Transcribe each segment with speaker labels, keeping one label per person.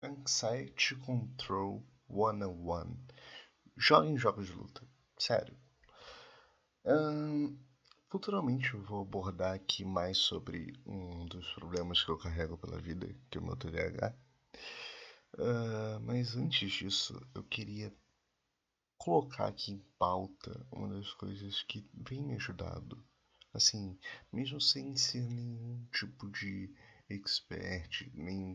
Speaker 1: Anxiety Control 101. Joguem jogos de luta. Sério. futuramente eu vou abordar aqui mais sobre um dos problemas que eu carrego pela vida, que é o meu TDAH. Uh, mas antes disso, eu queria colocar aqui em pauta uma das coisas que vem me ajudado. Assim, mesmo sem ser nenhum tipo de expert,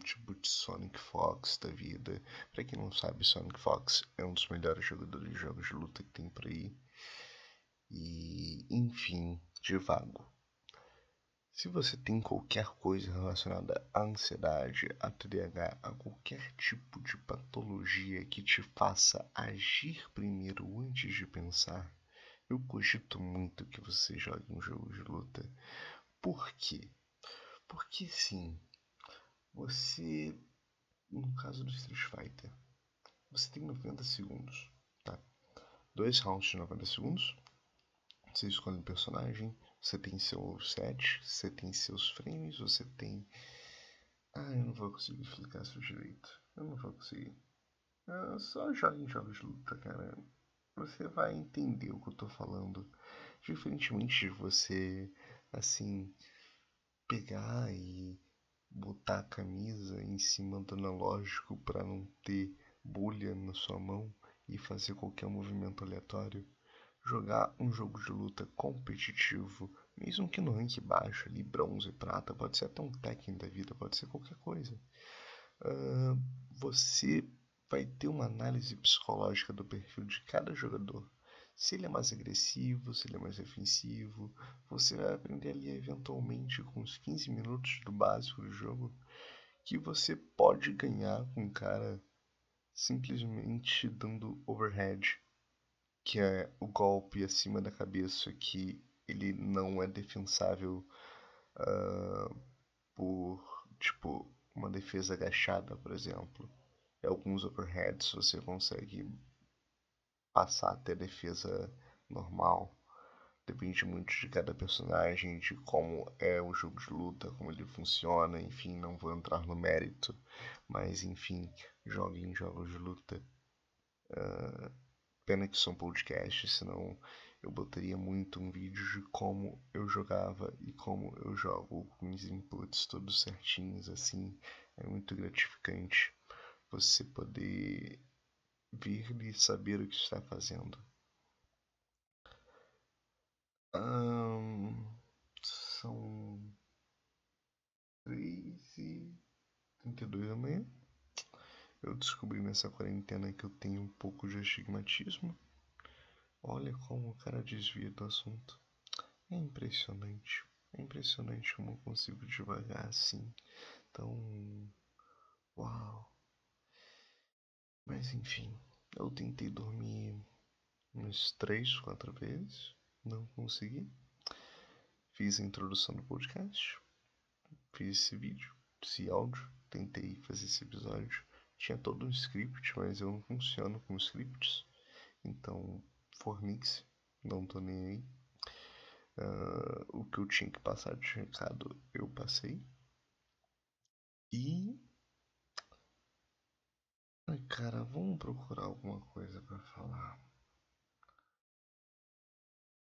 Speaker 1: tipo de Sonic Fox da vida. Para quem não sabe, Sonic Fox é um dos melhores jogadores de jogos de luta que tem por aí. E, enfim, de vago. Se você tem qualquer coisa relacionada à ansiedade, a TDAH, a qualquer tipo de patologia que te faça agir primeiro antes de pensar, eu cogito muito que você jogue um jogo de luta. Por quê? Porque sim, você, no caso do Street Fighter, você tem 90 segundos, tá? Dois rounds de 90 segundos. Você escolhe um personagem, você tem seu set, você tem seus frames, você tem. Ah, eu não vou conseguir explicar isso direito. Eu não vou conseguir. É só joga em jogos de luta, cara. Você vai entender o que eu tô falando. Diferentemente de você, assim, pegar e botar a camisa em cima do analógico para não ter bolha na sua mão e fazer qualquer movimento aleatório. Jogar um jogo de luta competitivo, mesmo que no rank baixo, ali bronze, prata, pode ser até um Tekken da vida, pode ser qualquer coisa. Uh, você vai ter uma análise psicológica do perfil de cada jogador se ele é mais agressivo, se ele é mais defensivo. Você vai aprender ali eventualmente com os 15 minutos do básico do jogo que você pode ganhar com um cara simplesmente dando overhead, que é o golpe acima da cabeça que ele não é defensável uh, por tipo uma defesa agachada, por exemplo. Alguns overheads você consegue passar a ter defesa normal. Depende muito de cada personagem, de como é o jogo de luta, como ele funciona, enfim, não vou entrar no mérito. Mas enfim, joguem jogos de luta. Uh, pena que são podcasts, senão eu botaria muito um vídeo de como eu jogava e como eu jogo, com os inputs todos certinhos, assim. É muito gratificante você poder ver e saber o que está fazendo. são três e trinta e dois da manhã. Eu descobri nessa quarentena que eu tenho um pouco de astigmatismo. Olha como o cara desvia do assunto. É impressionante. É impressionante como eu consigo devagar assim. Então, uau. Mas enfim, eu tentei dormir umas três, quatro vezes, não consegui. Fiz a introdução do podcast, fiz esse vídeo, esse áudio, tentei fazer esse episódio. Tinha todo um script, mas eu não funciono com scripts. Então, fornice, não tô nem aí. Uh, o que eu tinha que passar de recado, eu passei. E Ai, cara, vamos procurar alguma coisa para falar.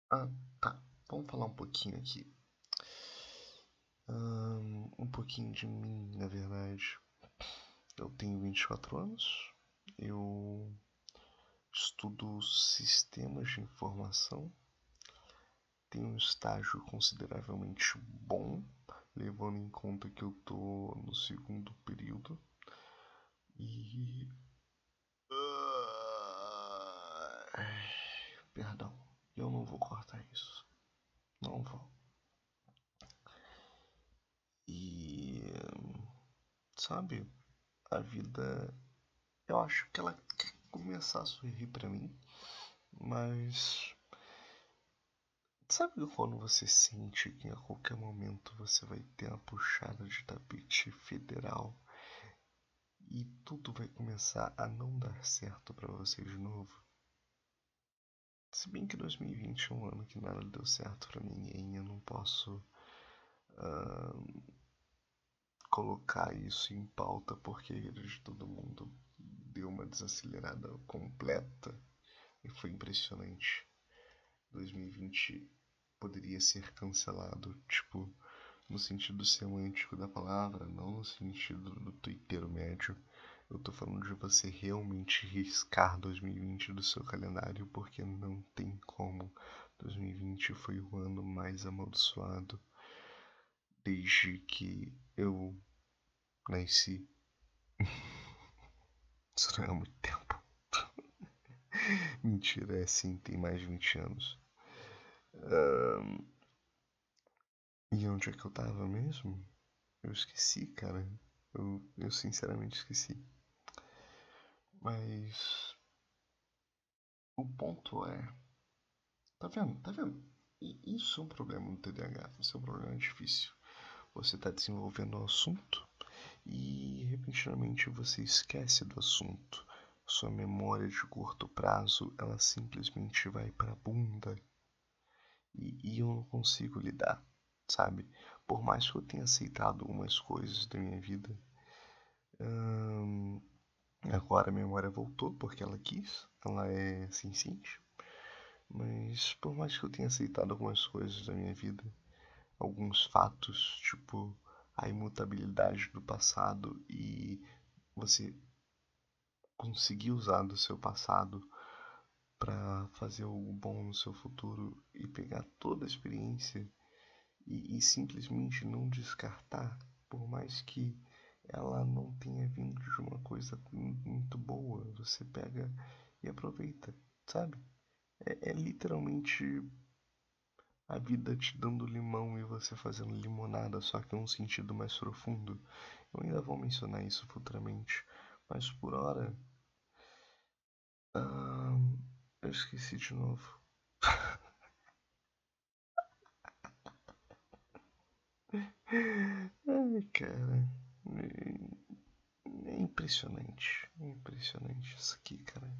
Speaker 1: Ah, tá. Vamos falar um pouquinho aqui. Um, um pouquinho de mim, na verdade. Eu tenho 24 anos. Eu estudo sistemas de informação. Tenho um estágio consideravelmente bom, levando em conta que eu tô no segundo período e. perdão, eu não vou cortar isso. Não vou. E. Sabe, a vida. Eu acho que ela quer começar a sorrir pra mim, mas. Sabe quando você sente que a qualquer momento você vai ter uma puxada de tapete federal e tudo vai começar a não dar certo para você de novo. Se bem que 2020 é um ano que nada deu certo para ninguém, eu não posso uh, colocar isso em pauta porque de todo mundo deu uma desacelerada completa e foi impressionante. 2020 poderia ser cancelado, tipo, no sentido semântico da palavra, não no sentido do twitteiro médio. Eu tô falando de você realmente riscar 2020 do seu calendário, porque não tem como. 2020 foi o ano mais amaldiçoado desde que eu nasci. Isso não é muito tempo. Mentira, é sim, tem mais de 20 anos. Um... E onde é que eu tava mesmo? Eu esqueci, cara. Eu, eu sinceramente esqueci. Mas. O ponto é. Tá vendo? Tá vendo? E isso é um problema no TDAH. Isso é um problema difícil. Você está desenvolvendo o assunto e repentinamente você esquece do assunto. Sua memória de curto prazo ela simplesmente vai para bunda. E, e eu não consigo lidar sabe? Por mais que eu tenha aceitado algumas coisas da minha vida, hum, agora a memória voltou porque ela quis, ela é sensível. Mas por mais que eu tenha aceitado algumas coisas da minha vida, alguns fatos, tipo a imutabilidade do passado e você conseguir usar do seu passado para fazer algo bom no seu futuro e pegar toda a experiência e, e simplesmente não descartar, por mais que ela não tenha vindo de uma coisa muito boa, você pega e aproveita, sabe? É, é, literalmente a vida te dando limão e você fazendo limonada, só que um sentido mais profundo. Eu ainda vou mencionar isso futuramente, mas por hora. eu esqueci de novo. Ai, cara. É, é impressionante. É impressionante isso aqui, cara.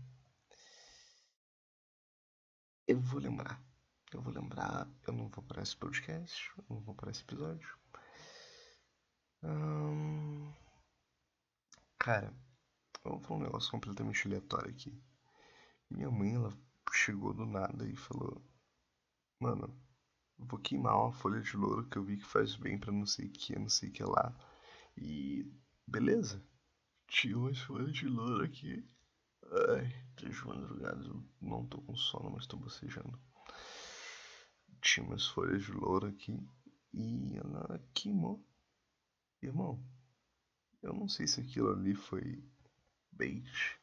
Speaker 1: Eu vou lembrar. Eu vou lembrar. Eu não vou para esse podcast. Eu não vou para esse episódio. Hum... Cara, eu vou falar um negócio completamente aleatório aqui. Minha mãe, ela chegou do nada e falou: Mano, vou queimar uma folha de louro que eu vi que faz bem para não sei o que, não sei o que lá. E beleza. Tinha umas folhas de louro aqui. Ai, três madrugadas, eu não tô com sono, mas tô bocejando. Tinha umas folhas de louro aqui e ela queimou. Irmão, eu não sei se aquilo ali foi bait,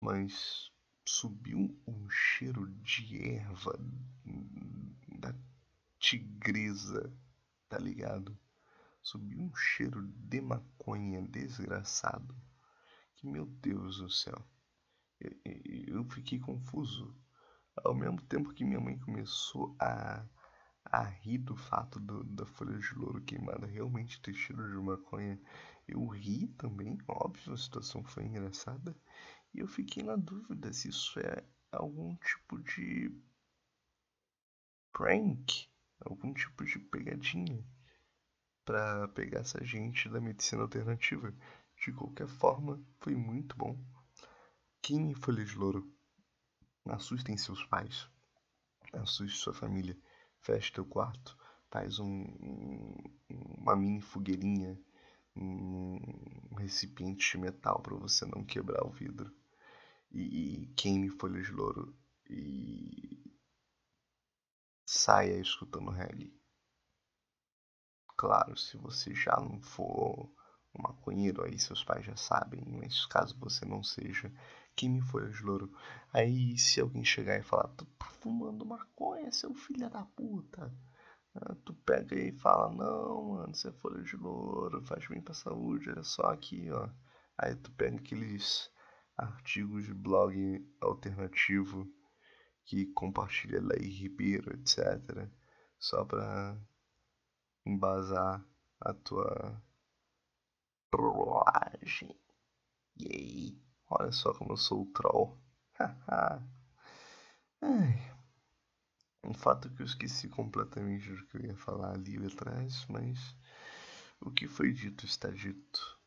Speaker 1: mas subiu um cheiro de erva da tigresa, tá ligado? Subiu um cheiro de maconha desgraçado. Que meu Deus do céu. Eu, fiquei confuso. Ao mesmo tempo que minha mãe começou a, a rir do fato do, da folha de louro queimada realmente ter cheiro de maconha, eu ri também, óbvio, a situação foi engraçada. E eu fiquei na dúvida se isso é algum tipo de prank, algum tipo de pegadinha para pegar essa gente da medicina alternativa. De qualquer forma, foi muito bom. Queime folha de louro. Assustem seus pais. Assuste sua família. Feche teu quarto. Faz um, uma mini fogueirinha. Um recipiente de metal para você não quebrar o vidro. E, e queime folha de louro. E saia escutando reggae. Claro, se você já não for um maconheiro, aí seus pais já sabem, mas caso você não seja, queime folhas de louro. Aí se alguém chegar e falar, tu tá fumando maconha, seu filho da puta. Ah, tu pega e fala, não, mano, isso é folha de louro, faz bem pra saúde, olha só aqui, ó. Aí tu pega aqueles artigos de blog alternativo que compartilha Lei Ribeiro, etc. Só para embasar a tua trollagem. E aí, olha só como eu sou o troll. Ai, um fato que eu esqueci completamente do que eu ia falar ali atrás, mas o que foi dito está dito.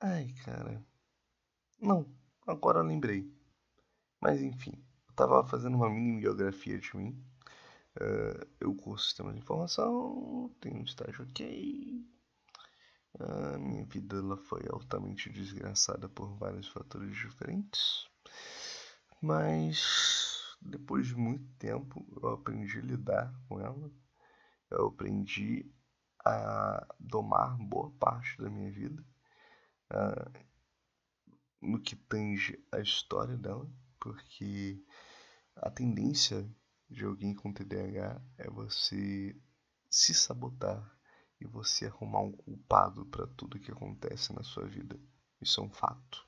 Speaker 1: Ai, cara. Não, agora lembrei. Mas enfim, eu tava fazendo uma mini biografia de mim. Uh, eu curso sistema de informação, tenho um estágio ok. A minha vida ela foi altamente desgraçada por vários fatores diferentes. Mas depois de muito tempo eu aprendi a lidar com ela. Eu aprendi a domar boa parte da minha vida. Uh, no que tange a história dela, porque a tendência de alguém com TDAH é você se sabotar e você arrumar um culpado para tudo que acontece na sua vida. Isso é um fato.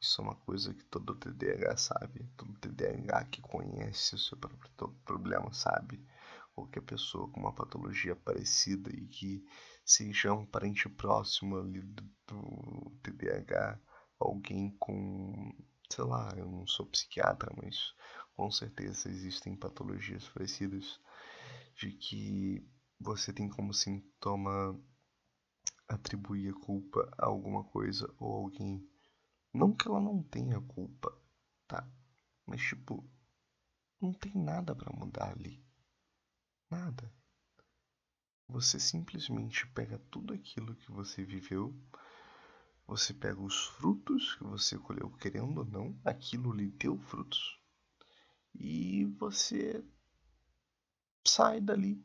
Speaker 1: Isso é uma coisa que todo TDAH sabe. Todo TDAH que conhece o seu próprio problema sabe. Qualquer pessoa com uma patologia parecida e que seja um parente próximo ali do, do TDAH alguém com, sei lá, eu não sou psiquiatra, mas com certeza existem patologias parecidas de que você tem como sintoma atribuir a culpa a alguma coisa ou alguém. Não que ela não tenha culpa, tá? Mas tipo, não tem nada para mudar ali. Nada. Você simplesmente pega tudo aquilo que você viveu você pega os frutos que você colheu, querendo ou não, aquilo lhe deu frutos. E você sai dali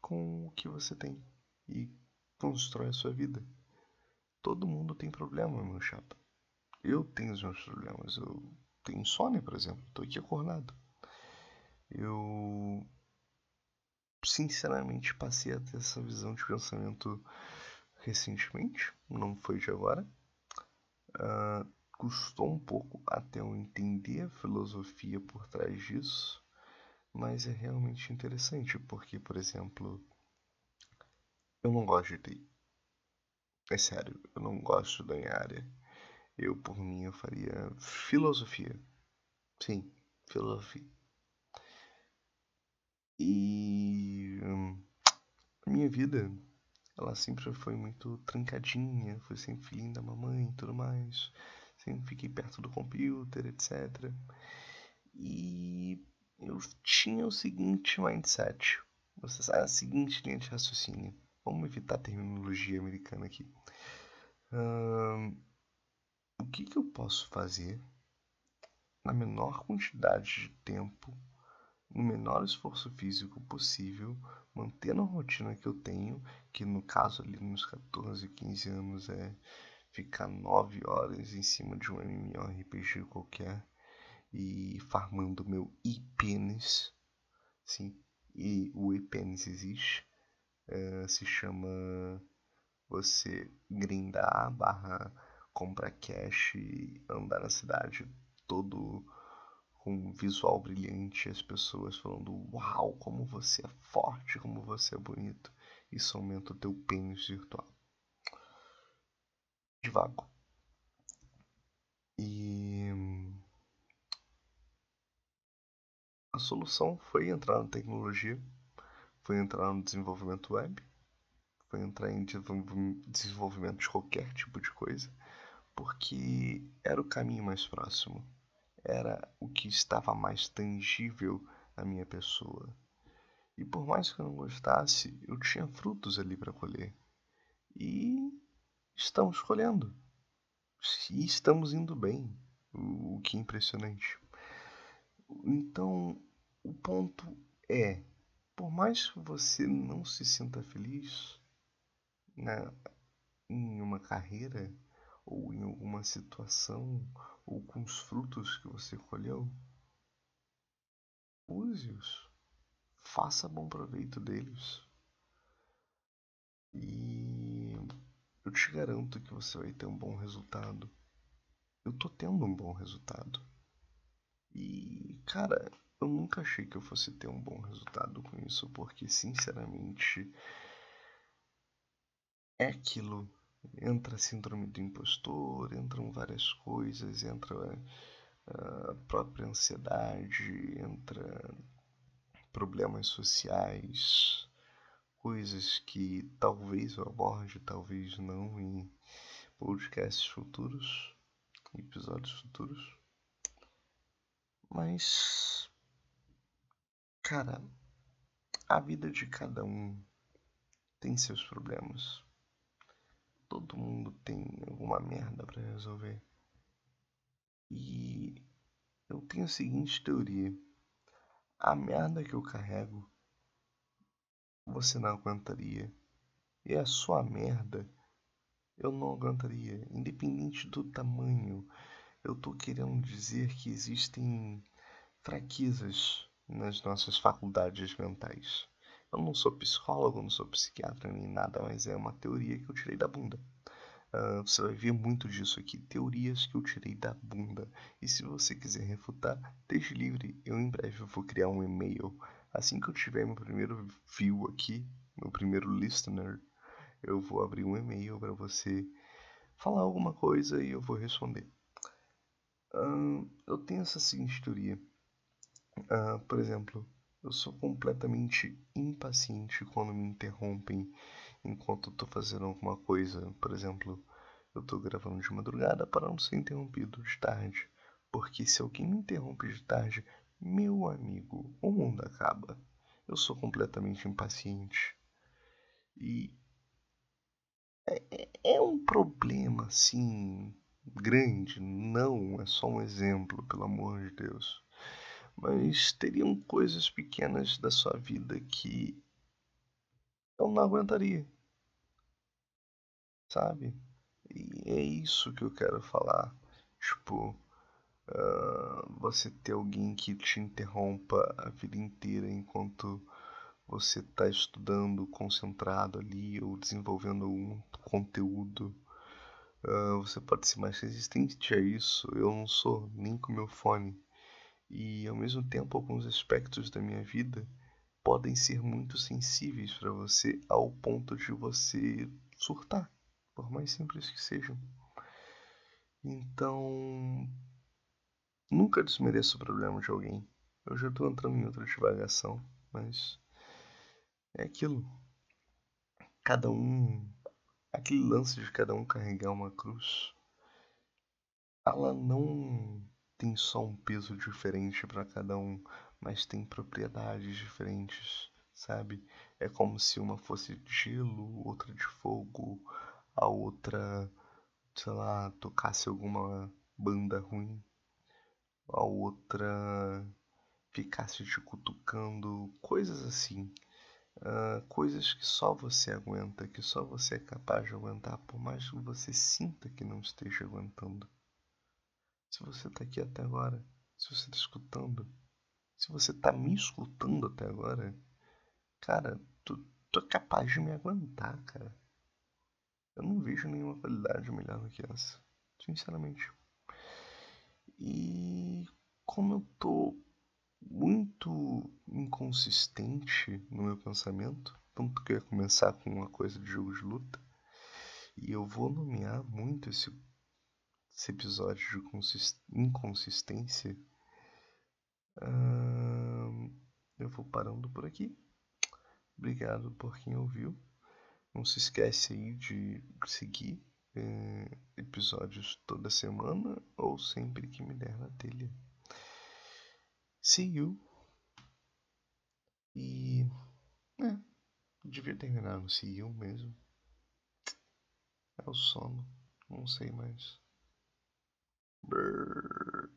Speaker 1: com o que você tem e constrói a sua vida. Todo mundo tem problema, meu chapa. Eu tenho os meus problemas. Eu tenho insônia, por exemplo. Estou aqui acordado. Eu sinceramente passei a ter essa visão de pensamento recentemente, não foi de agora. Uh, custou um pouco até eu entender a filosofia por trás disso, mas é realmente interessante, porque, por exemplo, eu não gosto de TI. É sério, eu não gosto da minha área. Eu, por mim, eu faria filosofia. Sim, filosofia. E hum, minha vida ela sempre foi muito trancadinha, foi sempre filhinha da mamãe e tudo mais. Sempre fiquei perto do computer, etc. E eu tinha o seguinte mindset. Você sabe a seguinte linha de raciocínio. Vamos evitar a terminologia americana aqui. o que, que eu posso fazer na menor quantidade de tempo, no menor esforço físico possível, mantendo a rotina que eu tenho, que no caso ali nos 14, 15 anos é ficar 9 horas em cima de um MMORPG qualquer e farmando meu e-pênis, sim, e o e-pênis existe, é, se chama você grindar barra comprar cash e andar na cidade todo com um visual brilhante, as pessoas falando: Uau, como você é forte, como você é bonito. Isso aumenta o teu pênis virtual. Devago. E. A solução foi entrar na tecnologia, foi entrar no desenvolvimento web, foi entrar em desenvolvimento de qualquer tipo de coisa, porque era o caminho mais próximo era o que estava mais tangível na minha pessoa. E por mais que eu não gostasse, eu tinha frutos ali para colher. E estamos colhendo. E estamos indo bem, o que é impressionante. Então, o ponto é, por mais que você não se sinta feliz na, em uma carreira ou em alguma situação ou com os frutos que você colheu, use-os, faça bom proveito deles. E eu te garanto que você vai ter um bom resultado. Eu tô tendo um bom resultado. E, cara, eu nunca achei que eu fosse ter um bom resultado com isso, porque, sinceramente, é aquilo entra a síndrome do impostor, entram várias coisas, entra a própria ansiedade, entra problemas sociais, coisas que talvez eu aborde, talvez não em podcasts futuros, episódios futuros. Mas, cara, a vida de cada um tem seus problemas. Todo mundo tem alguma merda para resolver. E eu tenho a seguinte teoria: a merda que eu carrego você não aguentaria. E a sua merda eu não aguentaria, independente do tamanho. Eu tô querendo dizer que existem fraquezas nas nossas faculdades mentais. Eu não sou psicólogo, não sou psiquiatra nem nada, mas é uma teoria que eu tirei da bunda. Uh, você vai ver muito disso aqui, teorias que eu tirei da bunda. E se você quiser refutar, deixe livre. Eu em breve vou criar um e-mail. Assim que eu tiver meu primeiro view aqui, meu primeiro listener, eu vou abrir um e-mail para você falar alguma coisa e eu vou responder. Uh, eu tenho essa seguinte teoria. Uh, por exemplo, eu sou completamente impaciente quando me interrompem enquanto estou fazendo alguma coisa. Por exemplo, eu estou gravando de madrugada para não ser interrompido de tarde. Porque se alguém me interrompe de tarde, meu amigo, o mundo acaba. Eu sou completamente impaciente. E é, é, é um problema, assim, grande. Não é só um exemplo, pelo amor de Deus mas teriam coisas pequenas da sua vida que eu não aguentaria. Sabe? E é isso que eu quero falar. Tipo, uh, você ter alguém que te interrompa a vida inteira enquanto você está estudando concentrado ali ou desenvolvendo um conteúdo. Uh, você pode ser mais resistente a isso. Eu não sou nem com meu fone e ao mesmo tempo alguns aspectos da minha vida podem ser muito sensíveis para você ao ponto de você surtar, por mais simples que sejam. Então, nunca desmereça o problema de alguém. Eu já estou entrando em outra divagação, mas é aquilo. Cada um, aquele lance de cada um carregar uma cruz, ela não tem só um peso diferente para cada um, mas tem propriedades diferentes, sabe? É como se uma fosse de gelo, outra de fogo, a outra, sei lá, tocasse alguma banda ruim, a outra ficasse te cutucando, coisas assim. Uh, coisas que só você aguenta, que só você é capaz de aguentar, por mais que você sinta que não esteja aguentando. Se você está aqui até agora, se você está escutando, se você está me escutando até agora, cara, tu, tu é capaz de me aguentar, cara. Eu não vejo nenhuma qualidade melhor do que essa, sinceramente. E como eu tô muito inconsistente no meu pensamento, tanto que eu ia começar com uma coisa de jogo de luta, e eu vou nomear muito esse esse episódio de inconsistência, eu vou parando por aqui. Obrigado por quem ouviu. Não se esquece aí de seguir eh, episódios toda semana ou sempre que me der na telha. See you. E. É, devia terminar no see you mesmo. É o sono. Não sei mais. Brrr.